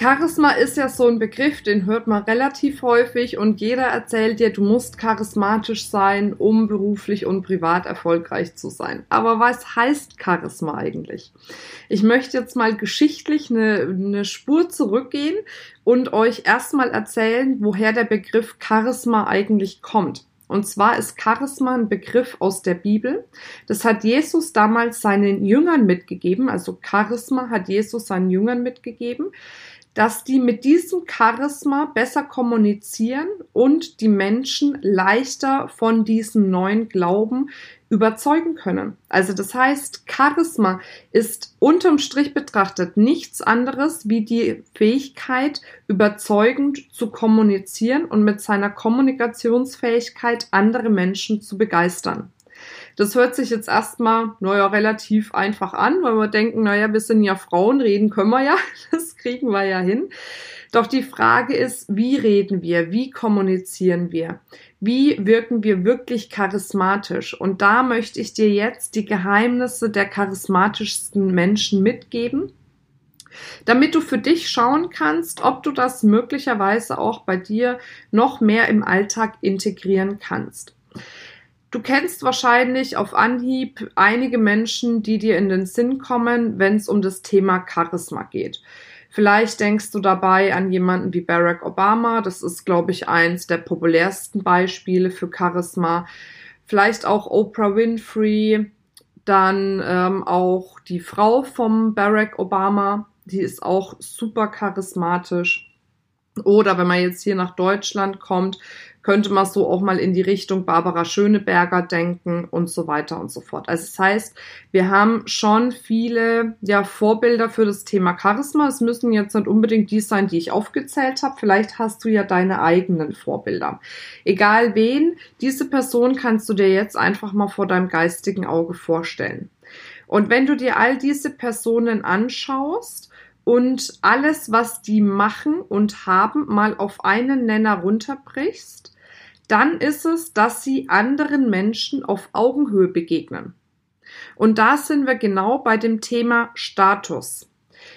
Charisma ist ja so ein Begriff, den hört man relativ häufig und jeder erzählt dir, du musst charismatisch sein, um beruflich und privat erfolgreich zu sein. Aber was heißt Charisma eigentlich? Ich möchte jetzt mal geschichtlich eine, eine Spur zurückgehen und euch erstmal erzählen, woher der Begriff Charisma eigentlich kommt. Und zwar ist Charisma ein Begriff aus der Bibel. Das hat Jesus damals seinen Jüngern mitgegeben. Also Charisma hat Jesus seinen Jüngern mitgegeben dass die mit diesem Charisma besser kommunizieren und die Menschen leichter von diesem neuen Glauben überzeugen können. Also das heißt, Charisma ist unterm Strich betrachtet nichts anderes wie die Fähigkeit, überzeugend zu kommunizieren und mit seiner Kommunikationsfähigkeit andere Menschen zu begeistern. Das hört sich jetzt erstmal, naja, relativ einfach an, weil wir denken, naja, wir sind ja Frauen, reden können wir ja, das kriegen wir ja hin. Doch die Frage ist, wie reden wir? Wie kommunizieren wir? Wie wirken wir wirklich charismatisch? Und da möchte ich dir jetzt die Geheimnisse der charismatischsten Menschen mitgeben, damit du für dich schauen kannst, ob du das möglicherweise auch bei dir noch mehr im Alltag integrieren kannst. Du kennst wahrscheinlich auf Anhieb einige Menschen, die dir in den Sinn kommen, wenn es um das Thema Charisma geht. Vielleicht denkst du dabei an jemanden wie Barack Obama. Das ist, glaube ich, eins der populärsten Beispiele für Charisma. Vielleicht auch Oprah Winfrey. Dann ähm, auch die Frau vom Barack Obama. Die ist auch super charismatisch. Oder wenn man jetzt hier nach Deutschland kommt, könnte man so auch mal in die Richtung Barbara Schöneberger denken und so weiter und so fort. Also das heißt, wir haben schon viele ja, Vorbilder für das Thema Charisma. Es müssen jetzt nicht unbedingt die sein, die ich aufgezählt habe. Vielleicht hast du ja deine eigenen Vorbilder. Egal wen, diese Person kannst du dir jetzt einfach mal vor deinem geistigen Auge vorstellen. Und wenn du dir all diese Personen anschaust, und alles, was die machen und haben, mal auf einen Nenner runterbrichst, dann ist es, dass sie anderen Menschen auf Augenhöhe begegnen. Und da sind wir genau bei dem Thema Status.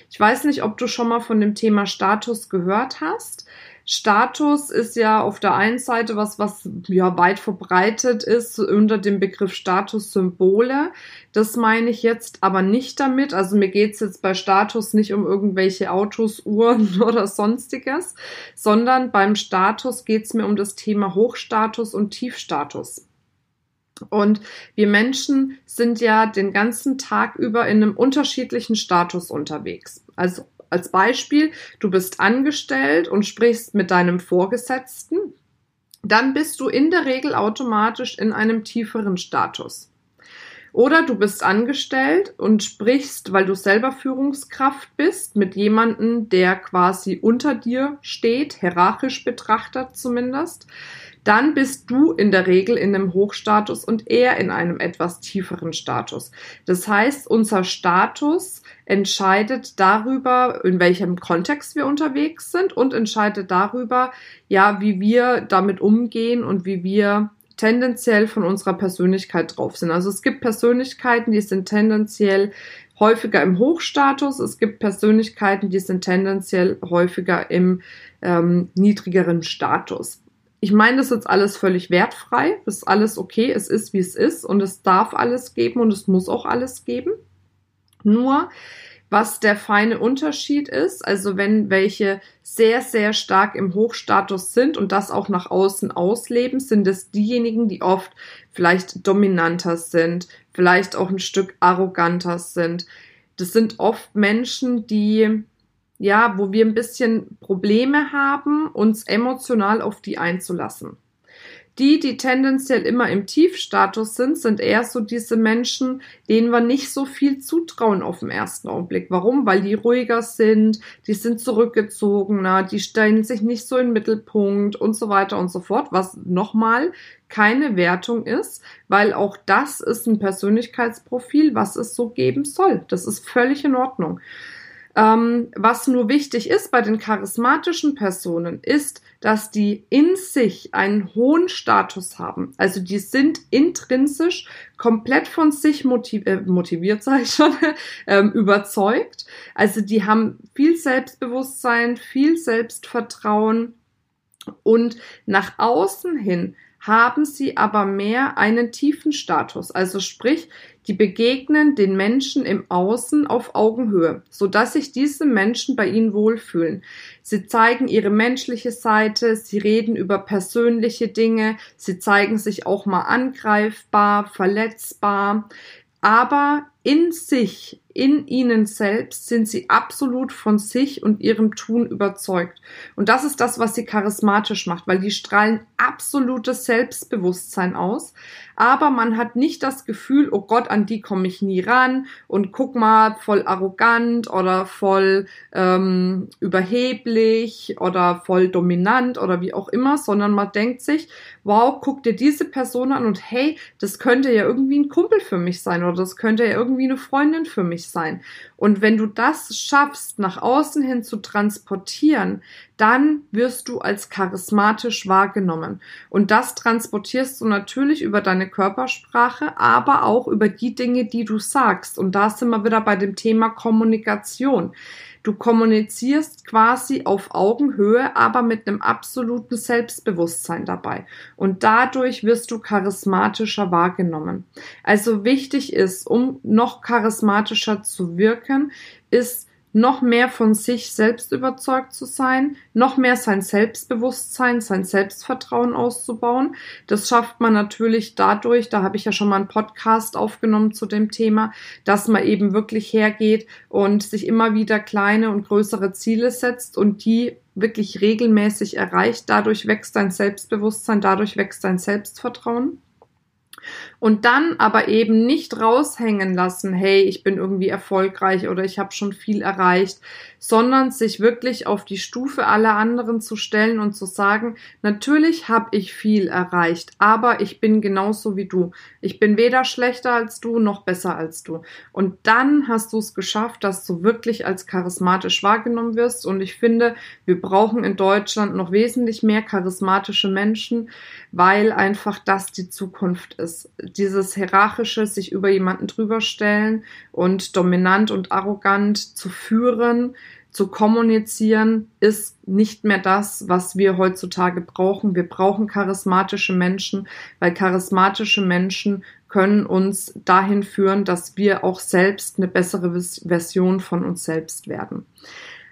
Ich weiß nicht, ob du schon mal von dem Thema Status gehört hast. Status ist ja auf der einen Seite was, was ja weit verbreitet ist unter dem Begriff Statussymbole. Das meine ich jetzt aber nicht damit. Also mir geht's jetzt bei Status nicht um irgendwelche Autos, Uhren oder sonstiges, sondern beim Status geht's mir um das Thema Hochstatus und Tiefstatus. Und wir Menschen sind ja den ganzen Tag über in einem unterschiedlichen Status unterwegs. Also als Beispiel, du bist angestellt und sprichst mit deinem Vorgesetzten, dann bist du in der Regel automatisch in einem tieferen Status. Oder du bist angestellt und sprichst, weil du selber Führungskraft bist, mit jemandem, der quasi unter dir steht, hierarchisch betrachtet zumindest dann bist du in der Regel in einem Hochstatus und er in einem etwas tieferen Status. Das heißt, unser Status entscheidet darüber, in welchem Kontext wir unterwegs sind und entscheidet darüber, ja, wie wir damit umgehen und wie wir tendenziell von unserer Persönlichkeit drauf sind. Also es gibt Persönlichkeiten, die sind tendenziell häufiger im Hochstatus. Es gibt Persönlichkeiten, die sind tendenziell häufiger im ähm, niedrigeren Status ich meine das jetzt alles völlig wertfrei. Das ist alles okay. Es ist, wie es ist. Und es darf alles geben und es muss auch alles geben. Nur, was der feine Unterschied ist, also wenn welche sehr, sehr stark im Hochstatus sind und das auch nach außen ausleben, sind es diejenigen, die oft vielleicht dominanter sind, vielleicht auch ein Stück arroganter sind. Das sind oft Menschen, die ja, wo wir ein bisschen Probleme haben, uns emotional auf die einzulassen. Die, die tendenziell immer im Tiefstatus sind, sind eher so diese Menschen, denen wir nicht so viel zutrauen auf den ersten Augenblick. Warum? Weil die ruhiger sind, die sind zurückgezogener, die stellen sich nicht so in den Mittelpunkt und so weiter und so fort, was nochmal keine Wertung ist, weil auch das ist ein Persönlichkeitsprofil, was es so geben soll. Das ist völlig in Ordnung. Ähm, was nur wichtig ist bei den charismatischen Personen, ist, dass die in sich einen hohen Status haben. Also die sind intrinsisch komplett von sich motiv äh, motiviert, sage ich schon, ähm, überzeugt. Also die haben viel Selbstbewusstsein, viel Selbstvertrauen und nach außen hin haben sie aber mehr einen tiefen Status. Also sprich, die begegnen den Menschen im Außen auf Augenhöhe, so dass sich diese Menschen bei ihnen wohlfühlen. Sie zeigen ihre menschliche Seite, sie reden über persönliche Dinge, sie zeigen sich auch mal angreifbar, verletzbar, aber in sich, in ihnen selbst sind sie absolut von sich und ihrem Tun überzeugt. Und das ist das, was sie charismatisch macht, weil die strahlen absolutes Selbstbewusstsein aus. Aber man hat nicht das Gefühl, oh Gott, an die komme ich nie ran und guck mal, voll arrogant oder voll ähm, überheblich oder voll dominant oder wie auch immer, sondern man denkt sich, wow, guck dir diese Person an und hey, das könnte ja irgendwie ein Kumpel für mich sein oder das könnte ja irgendwie eine Freundin für mich sein. Und wenn du das schaffst, nach außen hin zu transportieren, dann wirst du als charismatisch wahrgenommen. Und das transportierst du natürlich über deine Körpersprache, aber auch über die Dinge, die du sagst. Und da sind wir wieder bei dem Thema Kommunikation. Du kommunizierst quasi auf Augenhöhe, aber mit einem absoluten Selbstbewusstsein dabei. Und dadurch wirst du charismatischer wahrgenommen. Also wichtig ist, um noch charismatischer zu wirken, ist noch mehr von sich selbst überzeugt zu sein, noch mehr sein Selbstbewusstsein, sein Selbstvertrauen auszubauen. Das schafft man natürlich dadurch, da habe ich ja schon mal einen Podcast aufgenommen zu dem Thema, dass man eben wirklich hergeht und sich immer wieder kleine und größere Ziele setzt und die wirklich regelmäßig erreicht. Dadurch wächst dein Selbstbewusstsein, dadurch wächst dein Selbstvertrauen. Und dann aber eben nicht raushängen lassen, hey, ich bin irgendwie erfolgreich oder ich habe schon viel erreicht, sondern sich wirklich auf die Stufe aller anderen zu stellen und zu sagen, natürlich habe ich viel erreicht, aber ich bin genauso wie du. Ich bin weder schlechter als du noch besser als du. Und dann hast du es geschafft, dass du wirklich als charismatisch wahrgenommen wirst. Und ich finde, wir brauchen in Deutschland noch wesentlich mehr charismatische Menschen, weil einfach das die Zukunft ist. Dieses hierarchische, sich über jemanden drüber stellen und dominant und arrogant zu führen, zu kommunizieren, ist nicht mehr das, was wir heutzutage brauchen. Wir brauchen charismatische Menschen, weil charismatische Menschen können uns dahin führen, dass wir auch selbst eine bessere Version von uns selbst werden.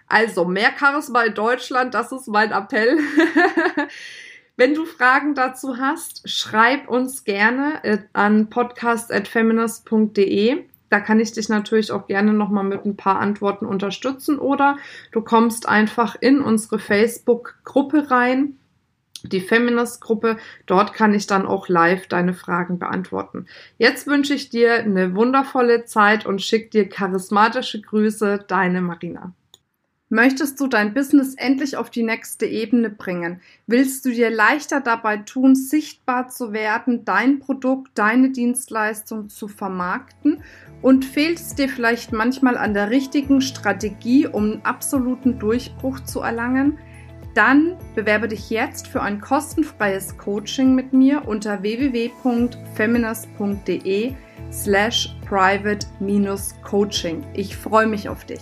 Also mehr Charisma in Deutschland, das ist mein Appell. Wenn du Fragen dazu hast, schreib uns gerne äh, an podcast.feminist.de. Da kann ich dich natürlich auch gerne nochmal mit ein paar Antworten unterstützen oder du kommst einfach in unsere Facebook-Gruppe rein, die Feminist-Gruppe. Dort kann ich dann auch live deine Fragen beantworten. Jetzt wünsche ich dir eine wundervolle Zeit und schick dir charismatische Grüße, deine Marina. Möchtest du dein Business endlich auf die nächste Ebene bringen? Willst du dir leichter dabei tun, sichtbar zu werden, dein Produkt, deine Dienstleistung zu vermarkten? Und fehlt es dir vielleicht manchmal an der richtigen Strategie, um einen absoluten Durchbruch zu erlangen? Dann bewerbe dich jetzt für ein kostenfreies Coaching mit mir unter www.feminist.de slash private-coaching. Ich freue mich auf dich.